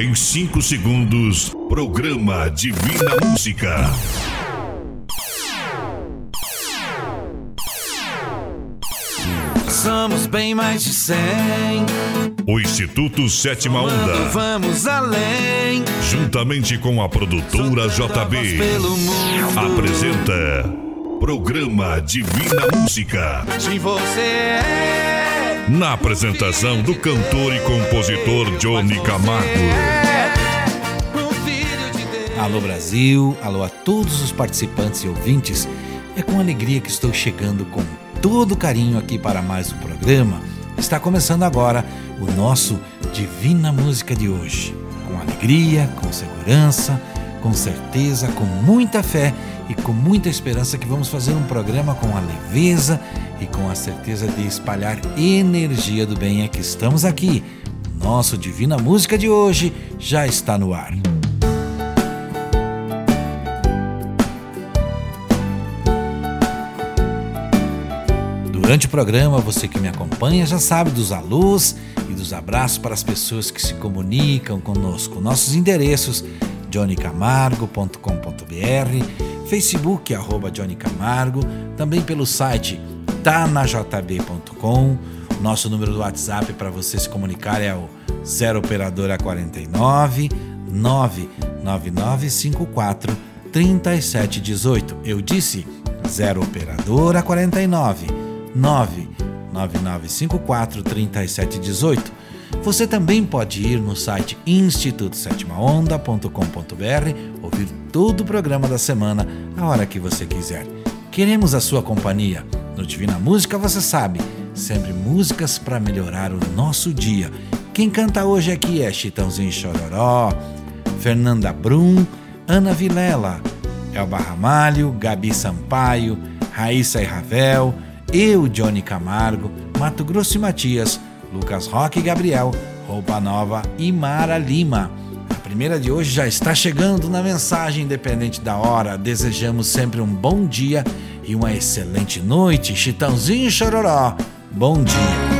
Em 5 segundos, programa Divina Música. Somos bem mais de 100. O Instituto Sétima Onda. Vamos além. Juntamente com a produtora JB. Apresenta. Programa Divina Música. Se você é. Na apresentação do cantor e compositor Johnny Camargo. Alô Brasil, alô a todos os participantes e ouvintes. É com alegria que estou chegando com todo carinho aqui para mais um programa. Está começando agora o nosso Divina Música de hoje. Com alegria, com segurança, com certeza, com muita fé e com muita esperança que vamos fazer um programa com a leveza e com a certeza de espalhar energia do bem. É que estamos aqui. Nosso Divina Música de hoje já está no ar. Durante o programa, você que me acompanha já sabe dos alôs e dos abraços para as pessoas que se comunicam conosco. Nossos endereços johnnycamargo.com.br, Facebook arroba Johnny Camargo, também pelo site tanajb.com. Nosso número do WhatsApp para você se comunicar é o 0 operadora 49 99954 3718. Eu disse 0 operadora 49 999543718. Você também pode ir no site institutosetimaonda.com.br, ouvir todo o programa da semana a hora que você quiser. Queremos a sua companhia. No Divina Música, você sabe, sempre músicas para melhorar o nosso dia. Quem canta hoje aqui é Chitãozinho Chororó, Fernanda Brum, Ana Vilela, Elba Ramalho, Gabi Sampaio, Raíssa e Ravel, eu, Johnny Camargo, Mato Grosso e Matias, Lucas Roque e Gabriel, Roupa Nova e Mara Lima. A primeira de hoje já está chegando na mensagem independente da hora. Desejamos sempre um bom dia e uma excelente noite. Chitãozinho Chororó, bom dia.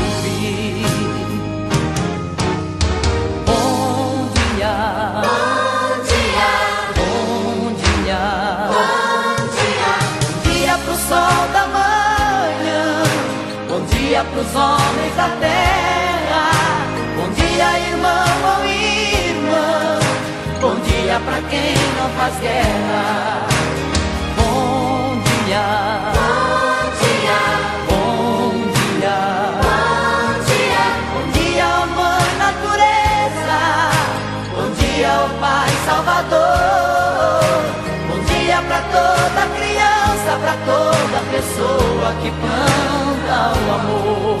pros homens da terra. Bom dia, irmão ou irmã. Bom dia pra quem não faz guerra. Bom dia. Pessoa que planta o amor.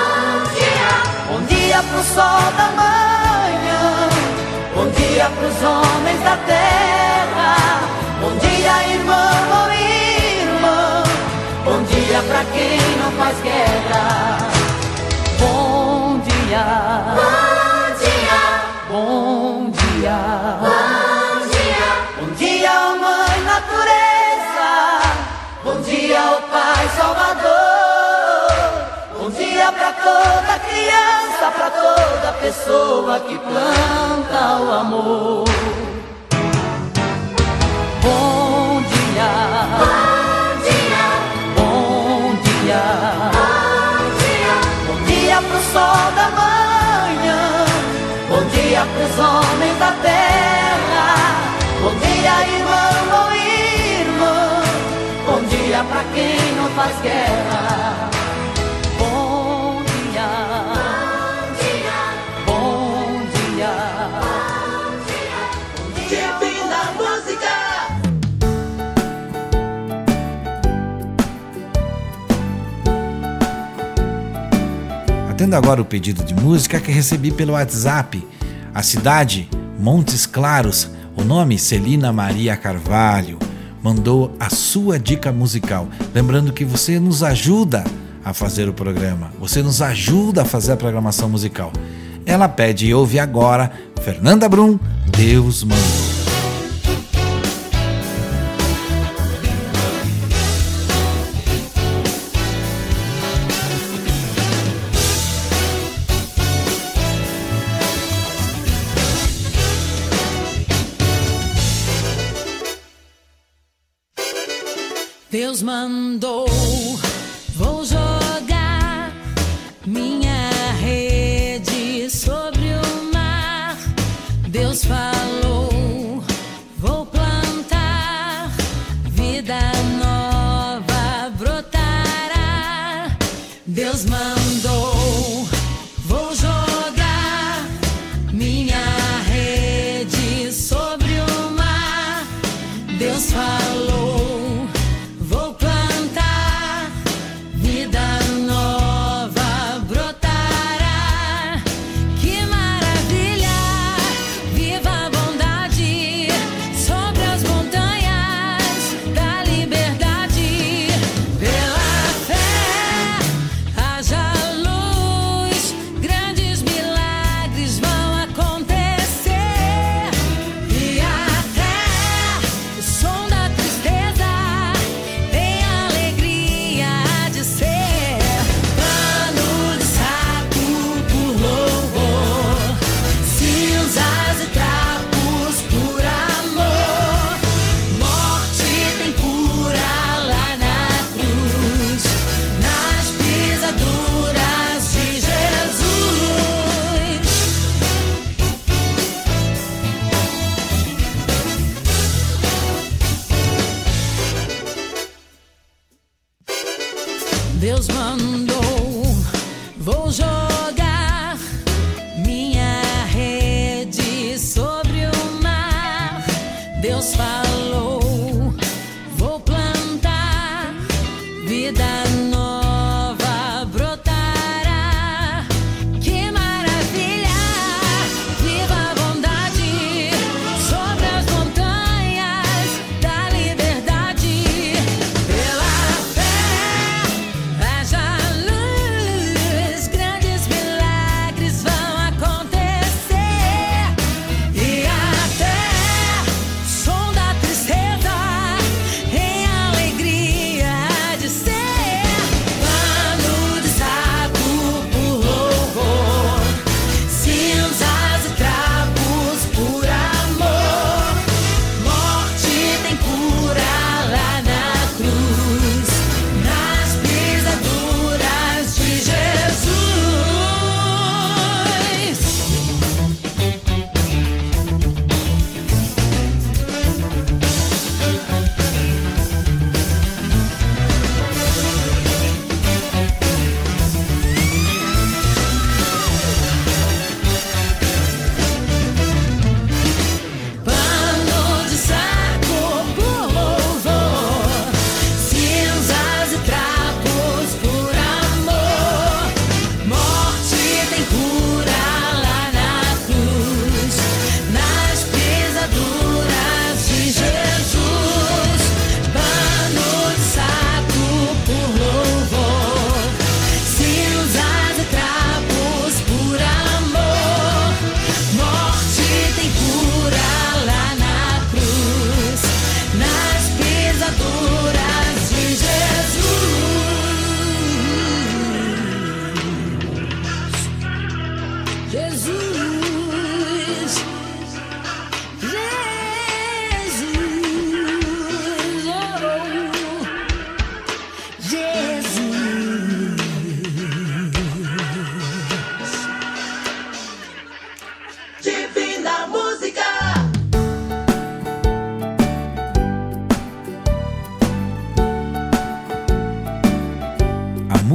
Bom dia pro sol da manhã. Bom dia pros homens da terra. Bom dia, irmão dia pra quem não faz guerra. Bom dia. Bom dia. Bom dia. Bom dia. Bom dia, mãe natureza. Bom dia, o Pai Salvador. Bom dia pra toda criança, pessoa que planta o amor. Bom dia. Bom sol da manhã. Bom dia pros homens da terra. Bom dia, irmão ou irmã. Bom dia pra quem não faz guerra. Atendo agora o pedido de música que recebi pelo WhatsApp. A cidade, Montes Claros, o nome Celina Maria Carvalho, mandou a sua dica musical. Lembrando que você nos ajuda a fazer o programa, você nos ajuda a fazer a programação musical. Ela pede e ouve agora Fernanda Brum, Deus mandou.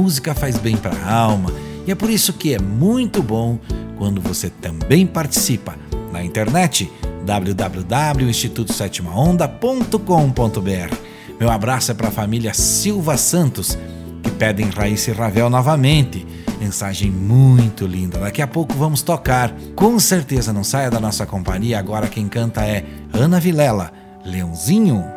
Música faz bem para a alma e é por isso que é muito bom quando você também participa na internet www.institutosétimaonda.com.br. Meu abraço é para a família Silva Santos, que pedem Raíssa e Ravel novamente. Mensagem muito linda. Daqui a pouco vamos tocar. Com certeza não saia da nossa companhia. Agora quem canta é Ana Vilela, Leãozinho.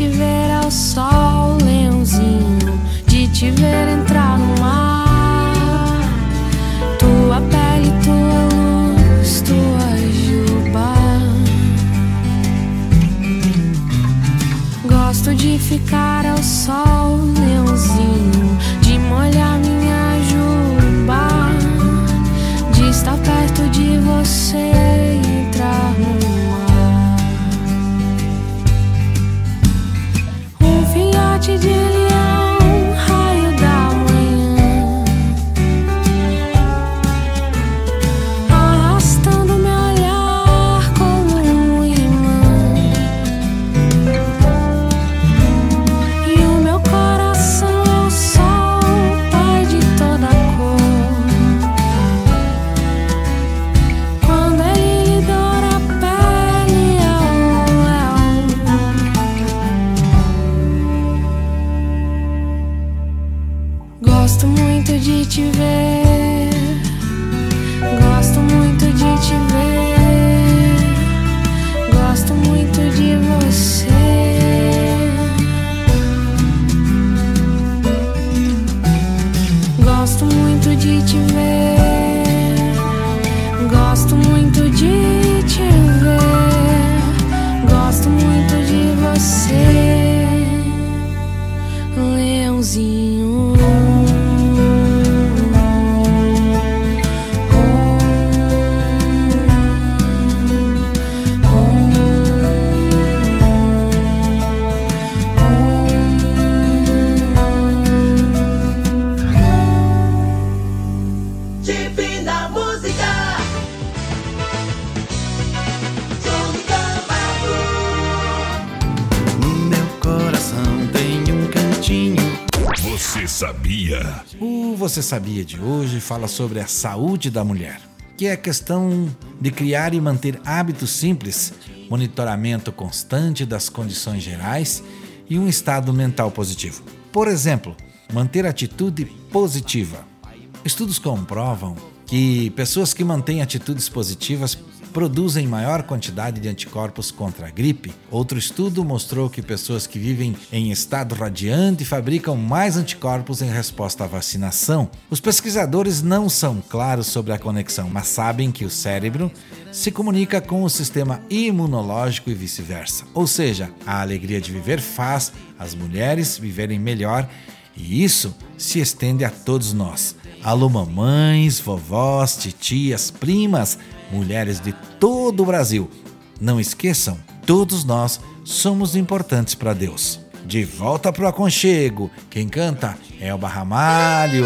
te ver ao sol, leãozinho, de te ver entrar no mar. Tua pele, tua luz, tua juba. Gosto de ficar ao sol, leãozinho, de molhar minha juba, de estar perto de você Você Sabia de hoje fala sobre a saúde da mulher, que é a questão de criar e manter hábitos simples, monitoramento constante das condições gerais e um estado mental positivo. Por exemplo, manter atitude positiva. Estudos comprovam que pessoas que mantêm atitudes positivas produzem maior quantidade de anticorpos contra a gripe. Outro estudo mostrou que pessoas que vivem em estado radiante fabricam mais anticorpos em resposta à vacinação. Os pesquisadores não são claros sobre a conexão, mas sabem que o cérebro se comunica com o sistema imunológico e vice-versa. Ou seja, a alegria de viver faz as mulheres viverem melhor e isso se estende a todos nós. Alô, mamães, vovós, titias, primas, mulheres de todo o Brasil. Não esqueçam, todos nós somos importantes para Deus. De volta pro aconchego, quem canta é o Barramalho.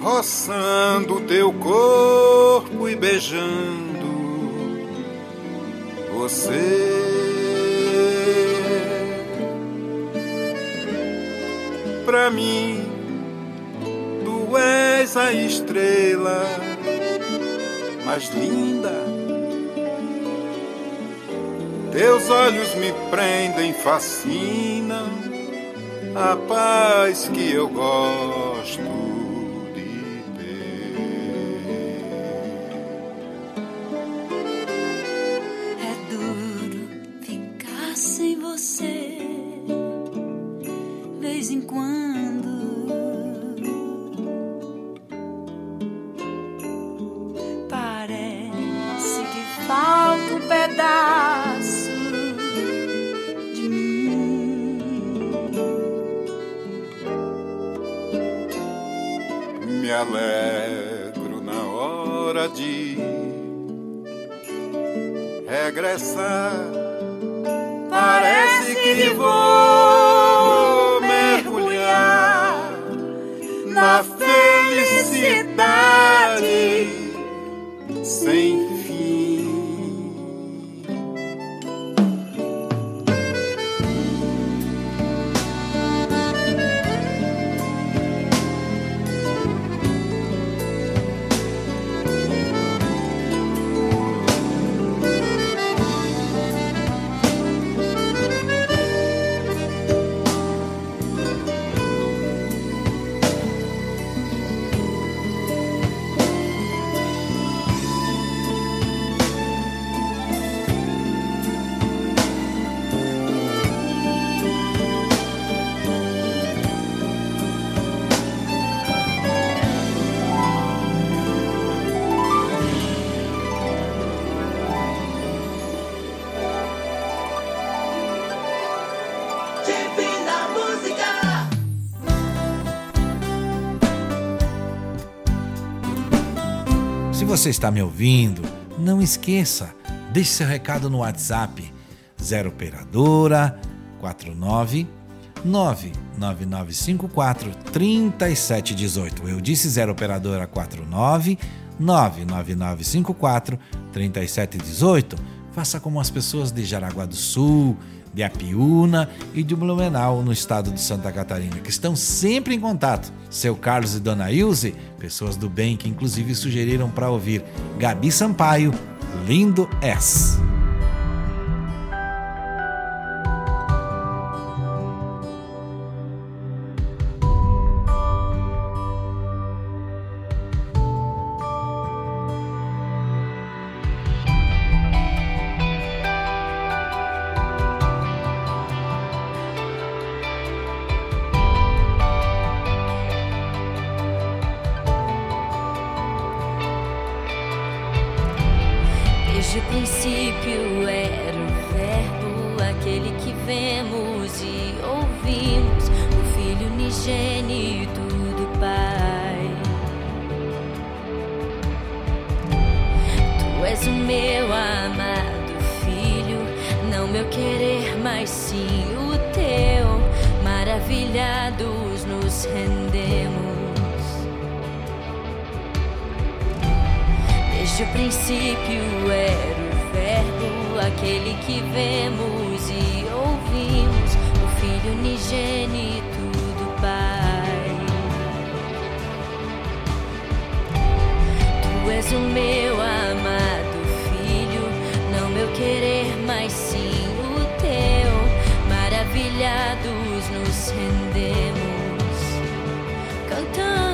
Roçando teu corpo e beijando você. Pra mim, tu és a estrela mais linda. Teus olhos me prendem, fascinam a paz que eu gosto você está me ouvindo, não esqueça, deixe seu recado no WhatsApp 0 operadora 49 99954 3718. Eu disse 0 operadora 49 99954 3718. Faça como as pessoas de Jaraguá do Sul, de Apiúna e de Blumenau, no estado de Santa Catarina, que estão sempre em contato. Seu Carlos e Dona Ilse, pessoas do bem que inclusive sugeriram para ouvir Gabi Sampaio, Lindo S. Desde o princípio era o Verbo, aquele que vemos e ouvimos, o Filho unigênito do Pai. Tu és o meu amado Filho, não meu querer, mas sim o teu. Maravilhados nos rendemos. Desde o princípio era o Verbo, aquele que vemos e ouvimos, o Filho unigênito do Pai. Tu és o meu amado Filho, não meu querer, mas sim o teu. Maravilhados nos rendemos, cantando.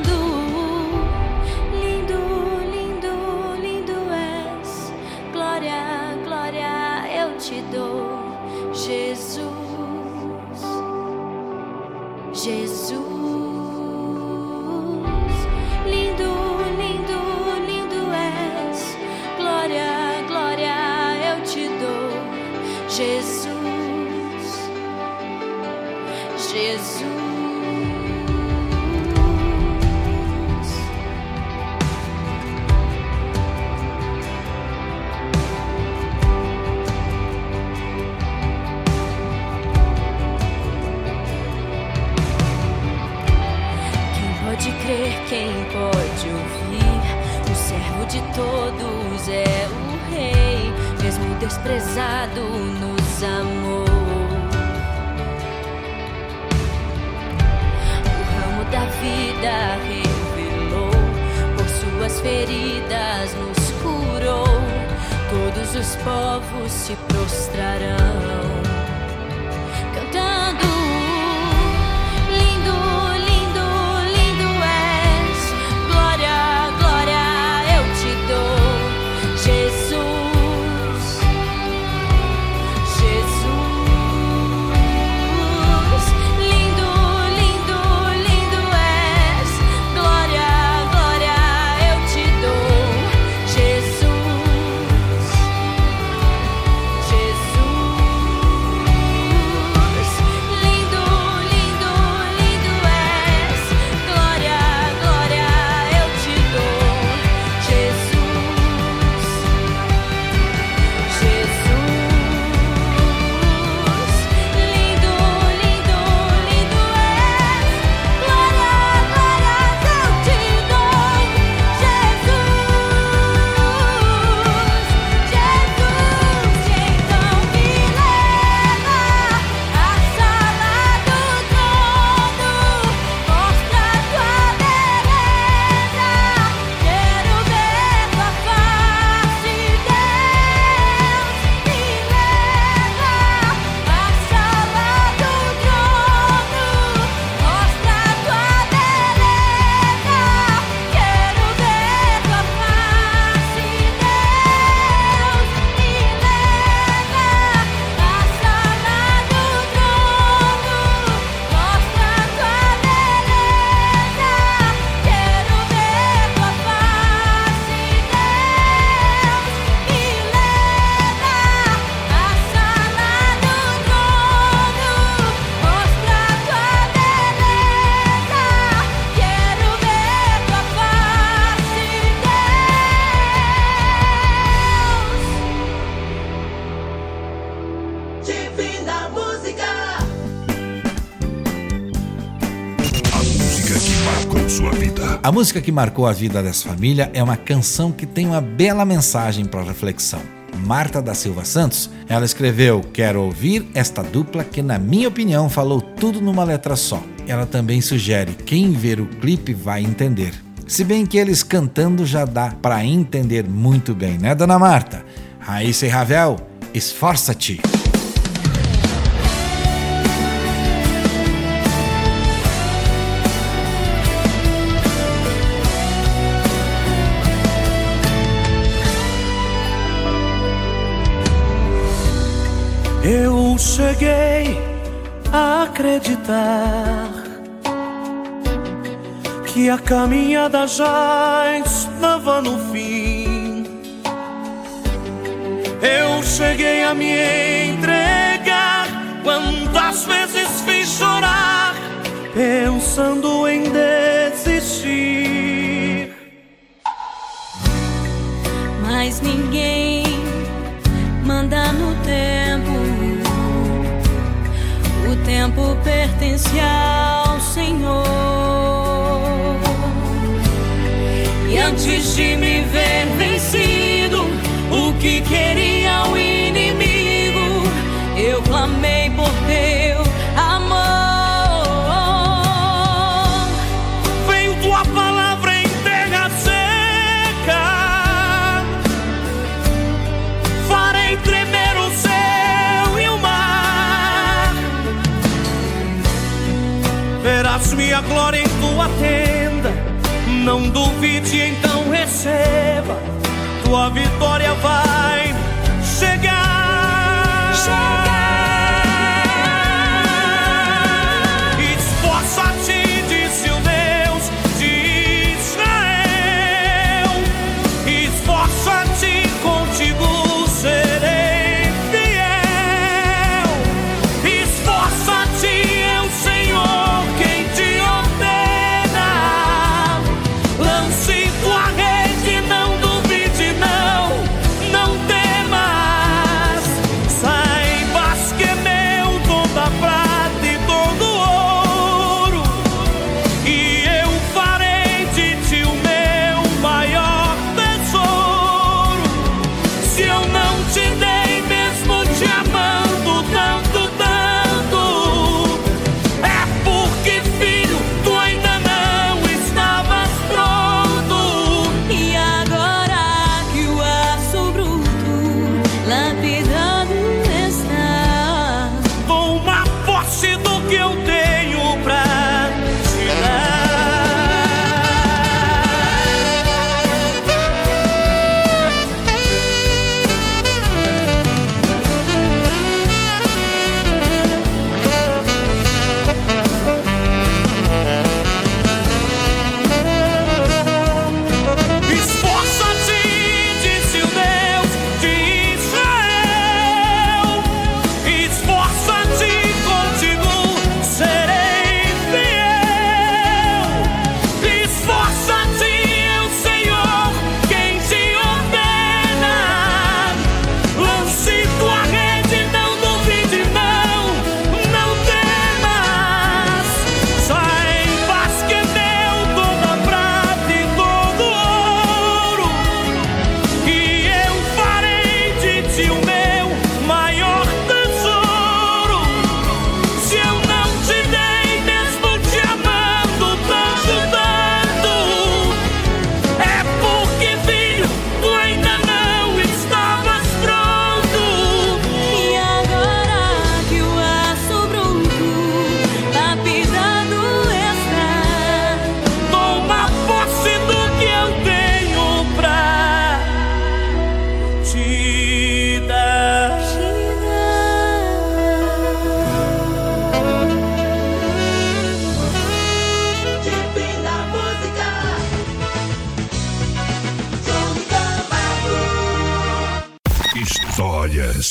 Crer, quem pode ouvir? O servo de todos é o rei, mesmo desprezado nos amou. O ramo da vida revelou, por suas feridas nos curou. Todos os povos se prostrarão A música que marcou a vida dessa família é uma canção que tem uma bela mensagem para reflexão. Marta da Silva Santos. Ela escreveu: Quero ouvir esta dupla que, na minha opinião, falou tudo numa letra só. Ela também sugere: quem ver o clipe vai entender. Se bem que eles cantando já dá para entender muito bem, né, dona Marta? Raíssa e Ravel, esforça-te! Eu cheguei a acreditar que a caminhada já estava no fim. Eu cheguei a me entregar quantas vezes fiz chorar, pensando em desistir. De me ver vencido, o que queria o inimigo, eu clamei por teu amor. Veio tua palavra em terra seca. Farei tremer o céu e o mar. Verás minha glória em tua tenda. Não receba. Tua vitória vai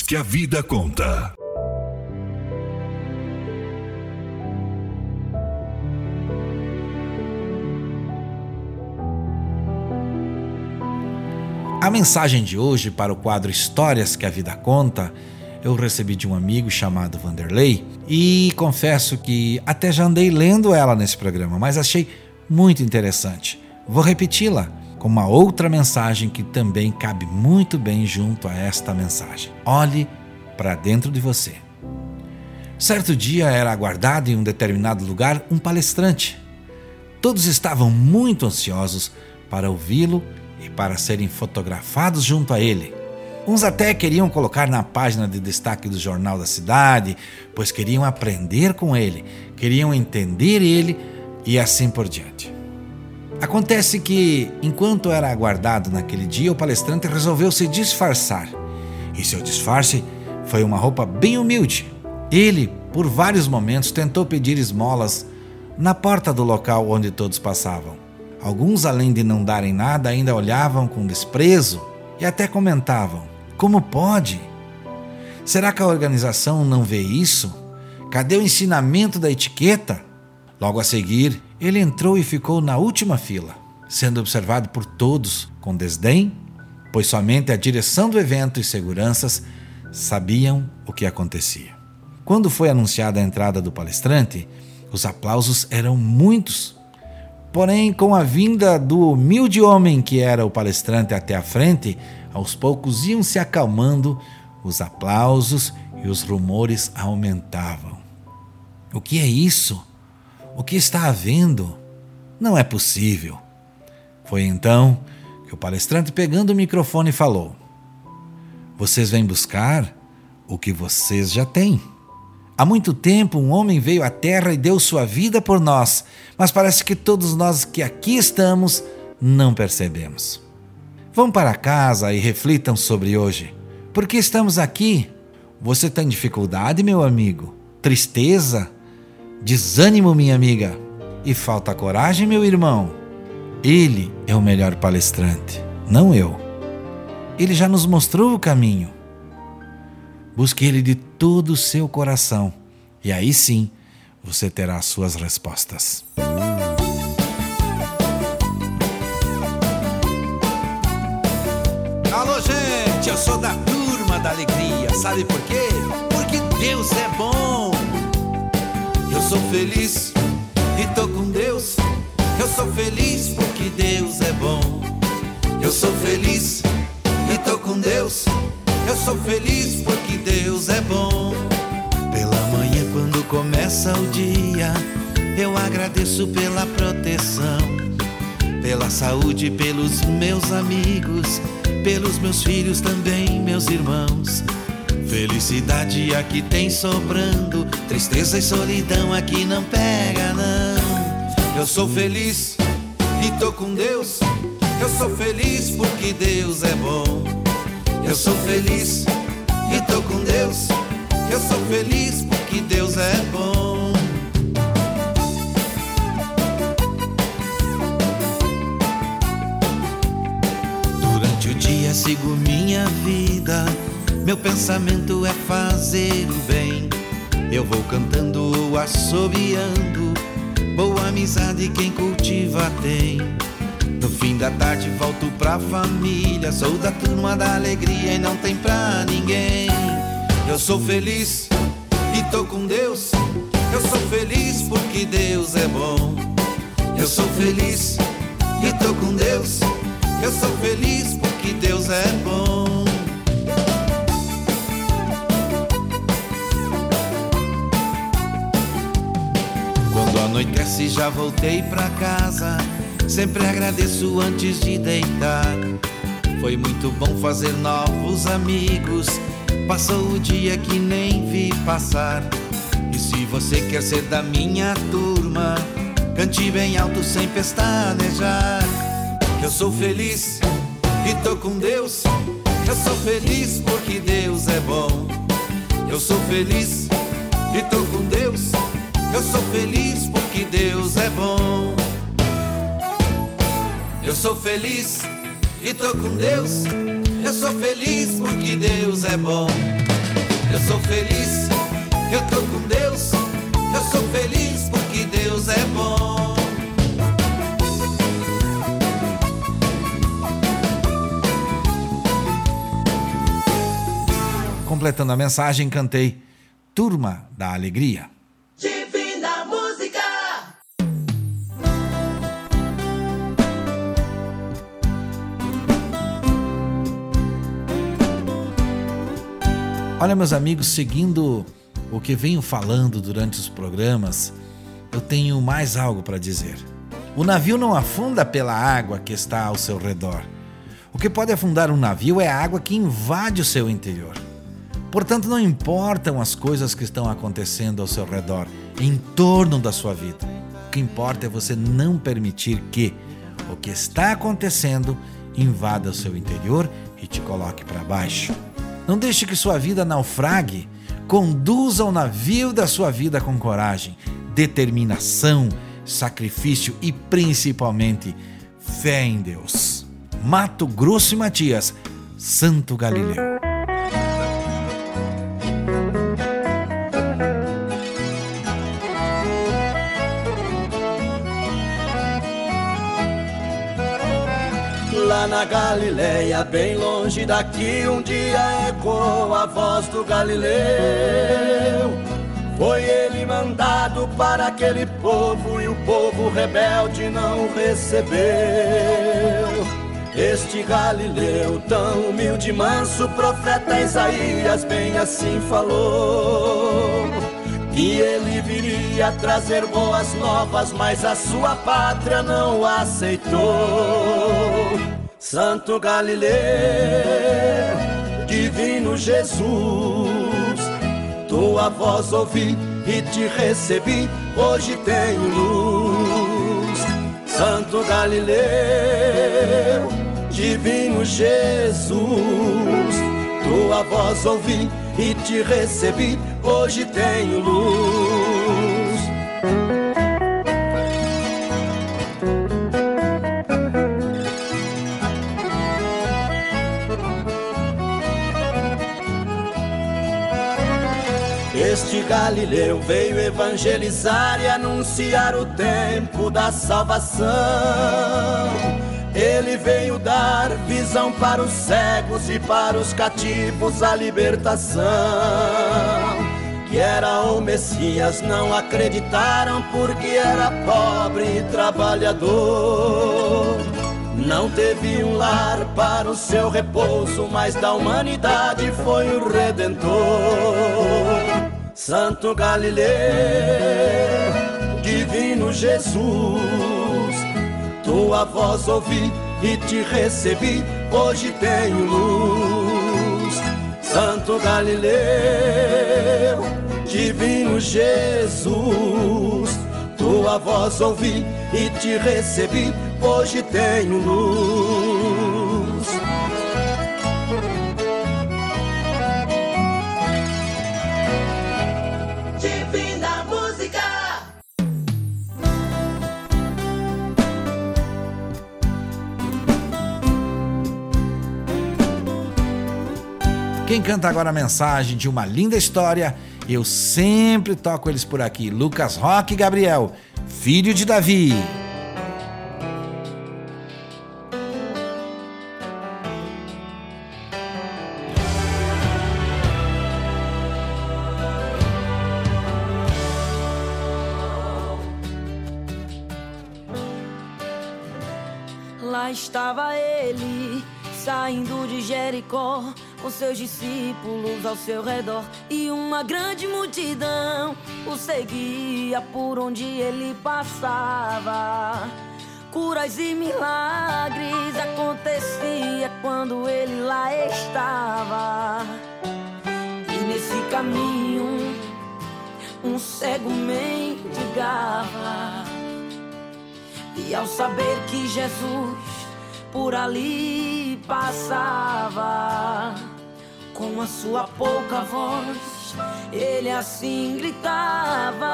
que a vida conta. A mensagem de hoje para o quadro Histórias que a Vida Conta eu recebi de um amigo chamado Vanderlei e confesso que até já andei lendo ela nesse programa, mas achei muito interessante. Vou repeti-la. Com uma outra mensagem que também cabe muito bem junto a esta mensagem. Olhe para dentro de você. Certo dia era aguardado em um determinado lugar um palestrante. Todos estavam muito ansiosos para ouvi-lo e para serem fotografados junto a ele. Uns até queriam colocar na página de destaque do jornal da cidade, pois queriam aprender com ele, queriam entender ele e assim por diante. Acontece que, enquanto era aguardado naquele dia, o palestrante resolveu se disfarçar. E seu disfarce foi uma roupa bem humilde. Ele, por vários momentos, tentou pedir esmolas na porta do local onde todos passavam. Alguns, além de não darem nada, ainda olhavam com desprezo e até comentavam: Como pode? Será que a organização não vê isso? Cadê o ensinamento da etiqueta? Logo a seguir, ele entrou e ficou na última fila, sendo observado por todos com desdém, pois somente a direção do evento e seguranças sabiam o que acontecia. Quando foi anunciada a entrada do palestrante, os aplausos eram muitos. Porém, com a vinda do humilde homem que era o palestrante até a frente, aos poucos iam se acalmando os aplausos e os rumores aumentavam. O que é isso? O que está havendo? Não é possível. Foi então que o palestrante, pegando o microfone, falou: Vocês vêm buscar o que vocês já têm. Há muito tempo um homem veio à Terra e deu sua vida por nós, mas parece que todos nós que aqui estamos não percebemos. Vão para casa e reflitam sobre hoje. Por que estamos aqui? Você tem dificuldade, meu amigo? Tristeza? Desânimo, minha amiga? E falta coragem, meu irmão? Ele é o melhor palestrante, não eu. Ele já nos mostrou o caminho. Busque ele de todo o seu coração, e aí sim você terá as suas respostas. Alô, gente, eu sou da turma da alegria. Sabe por quê? Porque Deus é bom. Sou feliz e tô com Deus. Eu sou feliz porque Deus é bom. Eu sou feliz e tô com Deus. Eu sou feliz porque Deus é bom. Pela manhã, quando começa o dia, eu agradeço pela proteção, pela saúde, pelos meus amigos, pelos meus filhos também, meus irmãos. Felicidade aqui tem sobrando, tristeza e solidão aqui não pega, não. Eu sou feliz e tô com Deus. Eu sou feliz porque Deus é bom. Eu sou feliz e tô com Deus. Eu sou feliz porque Deus é bom. Durante o dia sigo minha vida. Meu pensamento é fazer o bem. Eu vou cantando assobiando. Boa amizade quem cultiva tem. No fim da tarde volto pra família. Sou da turma da alegria e não tem pra ninguém. Eu sou feliz e tô com Deus. Eu sou feliz porque Deus é bom. Eu sou feliz e tô com Deus. Eu sou feliz porque Deus é bom. Anoitece já voltei pra casa. Sempre agradeço antes de deitar. Foi muito bom fazer novos amigos. Passou o dia que nem vi passar. E se você quer ser da minha turma, cante bem alto sem pestanejar. Eu sou feliz e tô com Deus. Eu sou feliz porque Deus é bom. Eu sou feliz e tô com Deus. Eu sou feliz porque Deus é bom. Eu sou feliz e tô com Deus. Eu sou feliz porque Deus é bom. Eu sou feliz, eu tô com Deus. Eu sou feliz porque Deus é bom. Completando a mensagem, cantei Turma da Alegria. Olha, meus amigos, seguindo o que venho falando durante os programas, eu tenho mais algo para dizer. O navio não afunda pela água que está ao seu redor. O que pode afundar um navio é a água que invade o seu interior. Portanto, não importam as coisas que estão acontecendo ao seu redor, em torno da sua vida. O que importa é você não permitir que o que está acontecendo invada o seu interior e te coloque para baixo. Não deixe que sua vida naufrague. Conduza o navio da sua vida com coragem, determinação, sacrifício e principalmente fé em Deus. Mato Grosso e Matias, Santo Galileu. Na Galileia, bem longe daqui, um dia ecoou a voz do Galileu. Foi ele mandado para aquele povo e o povo rebelde não recebeu. Este Galileu, tão humilde e manso, profeta Isaías bem assim falou. Que ele viria trazer boas novas, mas a sua pátria não o aceitou. Santo Galileu, divino Jesus, tua voz ouvi e te recebi, hoje tenho luz. Santo Galileu, divino Jesus, tua voz ouvi e te recebi, hoje tenho luz. Galileu veio evangelizar e anunciar o tempo da salvação. Ele veio dar visão para os cegos e para os cativos a libertação. Que era o Messias, não acreditaram porque era pobre e trabalhador. Não teve um lar para o seu repouso, mas da humanidade foi o Redentor. Santo Galileu, Divino Jesus, tua voz ouvi e te recebi, hoje tenho luz. Santo Galileu, Divino Jesus, tua voz ouvi e te recebi, hoje tenho luz. Canta agora a mensagem de uma linda história, eu sempre toco eles por aqui. Lucas Roque Gabriel, filho de Davi. Com seus discípulos ao seu redor, e uma grande multidão o seguia por onde ele passava. Curas e milagres acontecia quando ele lá estava. E nesse caminho, um cego mendigava. E ao saber que Jesus por ali passava, com a sua pouca voz, ele assim gritava: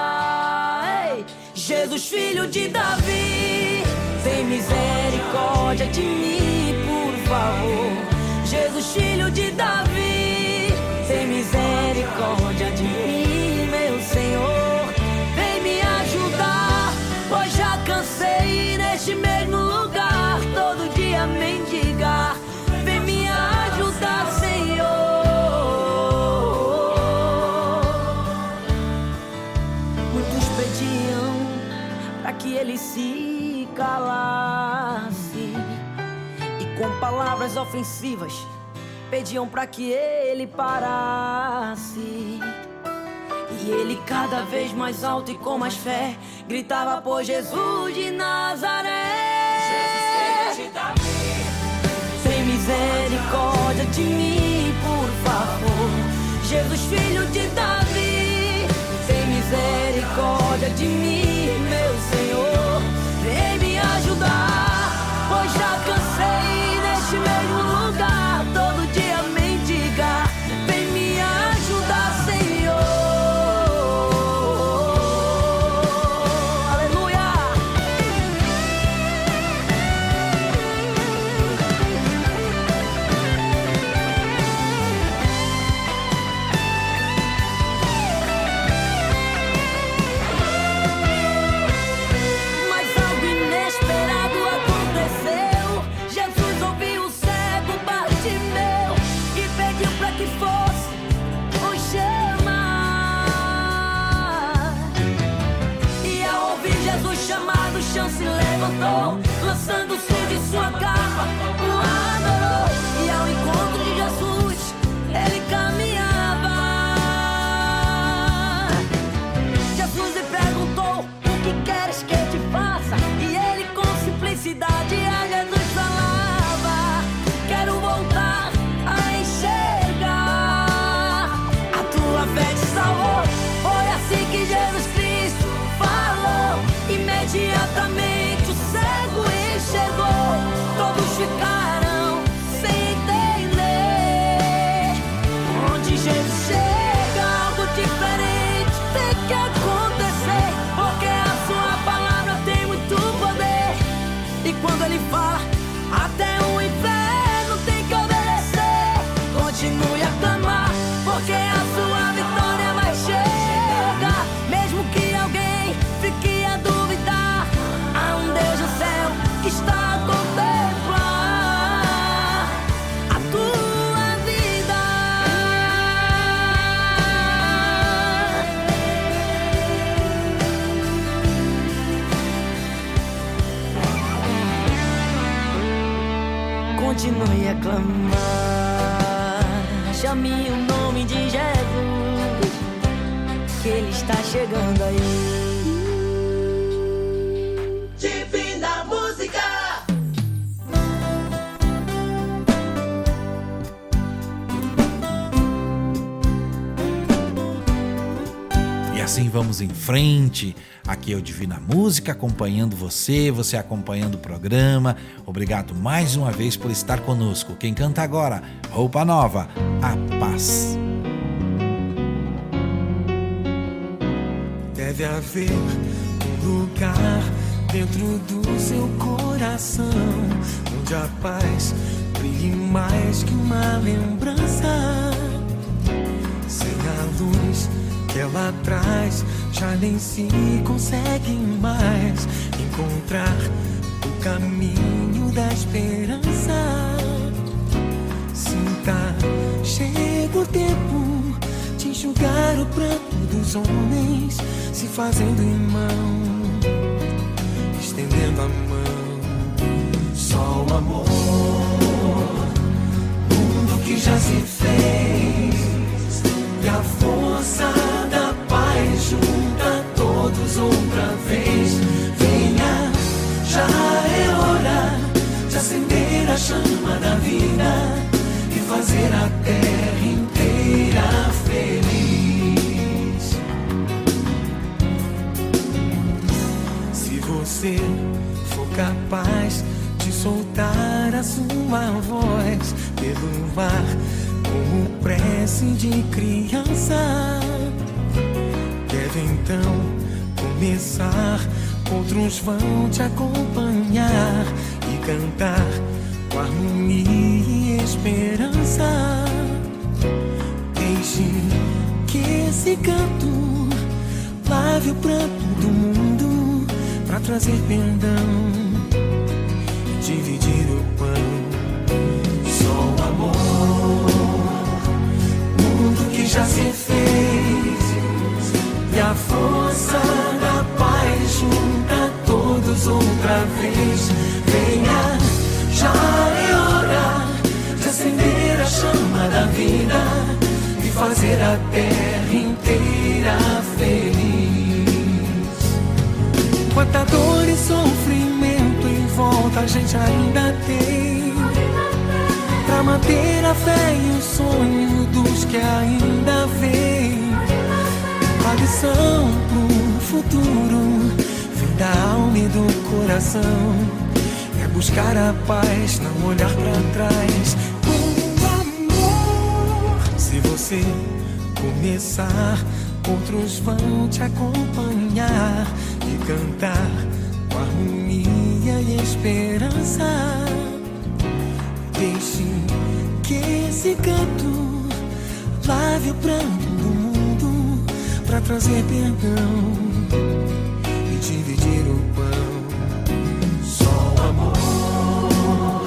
Ei, Jesus, filho de Davi, tem misericórdia de mim, por favor. Jesus, filho de Davi, tem misericórdia de mim, meu Senhor. Vem me ajudar, pois já cansei neste mesmo lugar, todo dia mendigar. Palavras ofensivas pediam para que ele parasse. E ele cada vez mais alto e com mais fé gritava por Jesus de Nazaré. Jesus, de Davi. Tem misericórdia de mim, por favor. Jesus, filho de Davi. Tem misericórdia de mim, meu Senhor. Continue a clamar, chame o nome de Jesus, que Ele está chegando aí. Assim vamos em frente. Aqui é o Divina Música acompanhando você, você acompanhando o programa. Obrigado mais uma vez por estar conosco. Quem canta agora? Roupa Nova, A Paz. Deve haver um lugar dentro do seu coração onde a paz brilhe mais que uma lembrança. Sem a luz ela traz, já nem se consegue mais encontrar o caminho da esperança. Sinta, chega o tempo de enxugar o pranto dos homens, se fazendo irmão, estendendo a mão. Só o amor, mundo que já se fez, e a força da paz junta todos outra vez. Venha, já é hora de acender a chama da vida e fazer a terra inteira feliz. Se você for capaz de soltar a sua voz pelo ar como prece de criança, deve então começar. Outros vão te acompanhar e cantar com harmonia e esperança. Deixe que esse canto lave o pranto do mundo pra trazer perdão já se fez e a força da paz junta todos outra vez. Venha, já é hora de acender a chama vida e fazer a terra inteira feliz. Quanta dor e sofrimento em volta a gente ainda tem. Manter a fé e o sonho dos que ainda vêm. A lição pro futuro vem da alma e do coração. É buscar a paz, não olhar pra trás. Com amor. Se você começar, outros vão te acompanhar e cantar com harmonia e esperança. Canto lave o pranto do mundo pra trazer perdão e dividir o pão. Só o amor,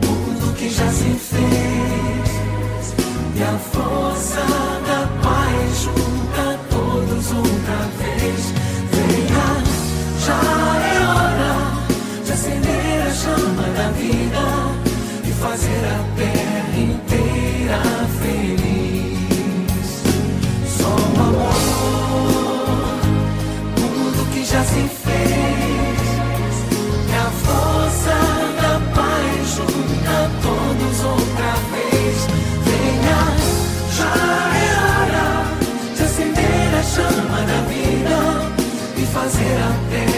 tudo que já se fez e a força e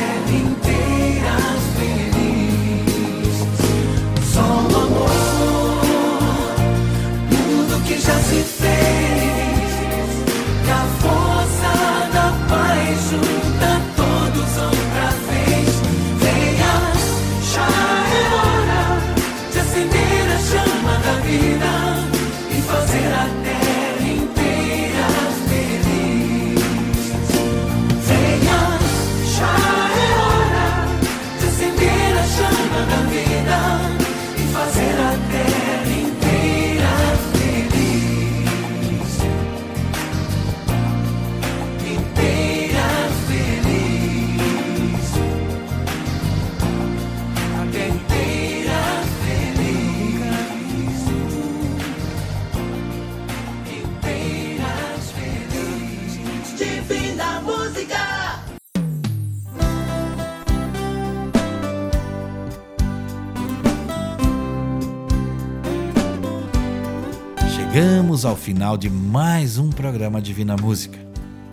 Chegamos ao final de mais um programa Divina Música.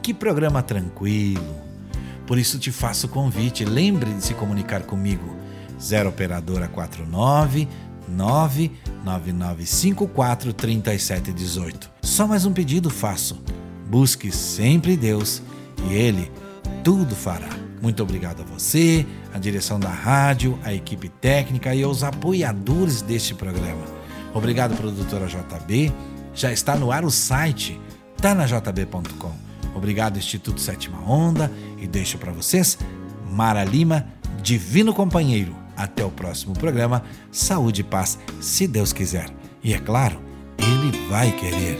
Que programa tranquilo. Por isso te faço o convite, lembre de se comunicar comigo. 0 operadora 49 99954 3718. Só mais um pedido faço. Busque sempre Deus e ele tudo fará. Muito obrigado a você, a direção da rádio, a equipe técnica e aos apoiadores deste programa. Obrigado, produtora JB. Já está no ar o site, tá na jb.com. Obrigado, Instituto Sétima Onda. E deixo para vocês Mara Lima, Divino Companheiro. Até o próximo programa. Saúde e paz, se Deus quiser. E é claro, Ele vai querer.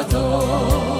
Salvador.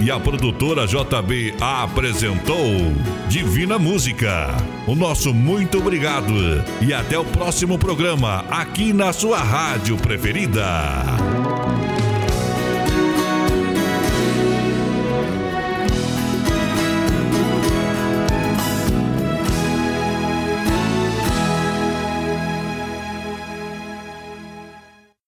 e a produtora JB apresentou Divina Música. O nosso muito obrigado e até o próximo programa aqui na sua rádio preferida.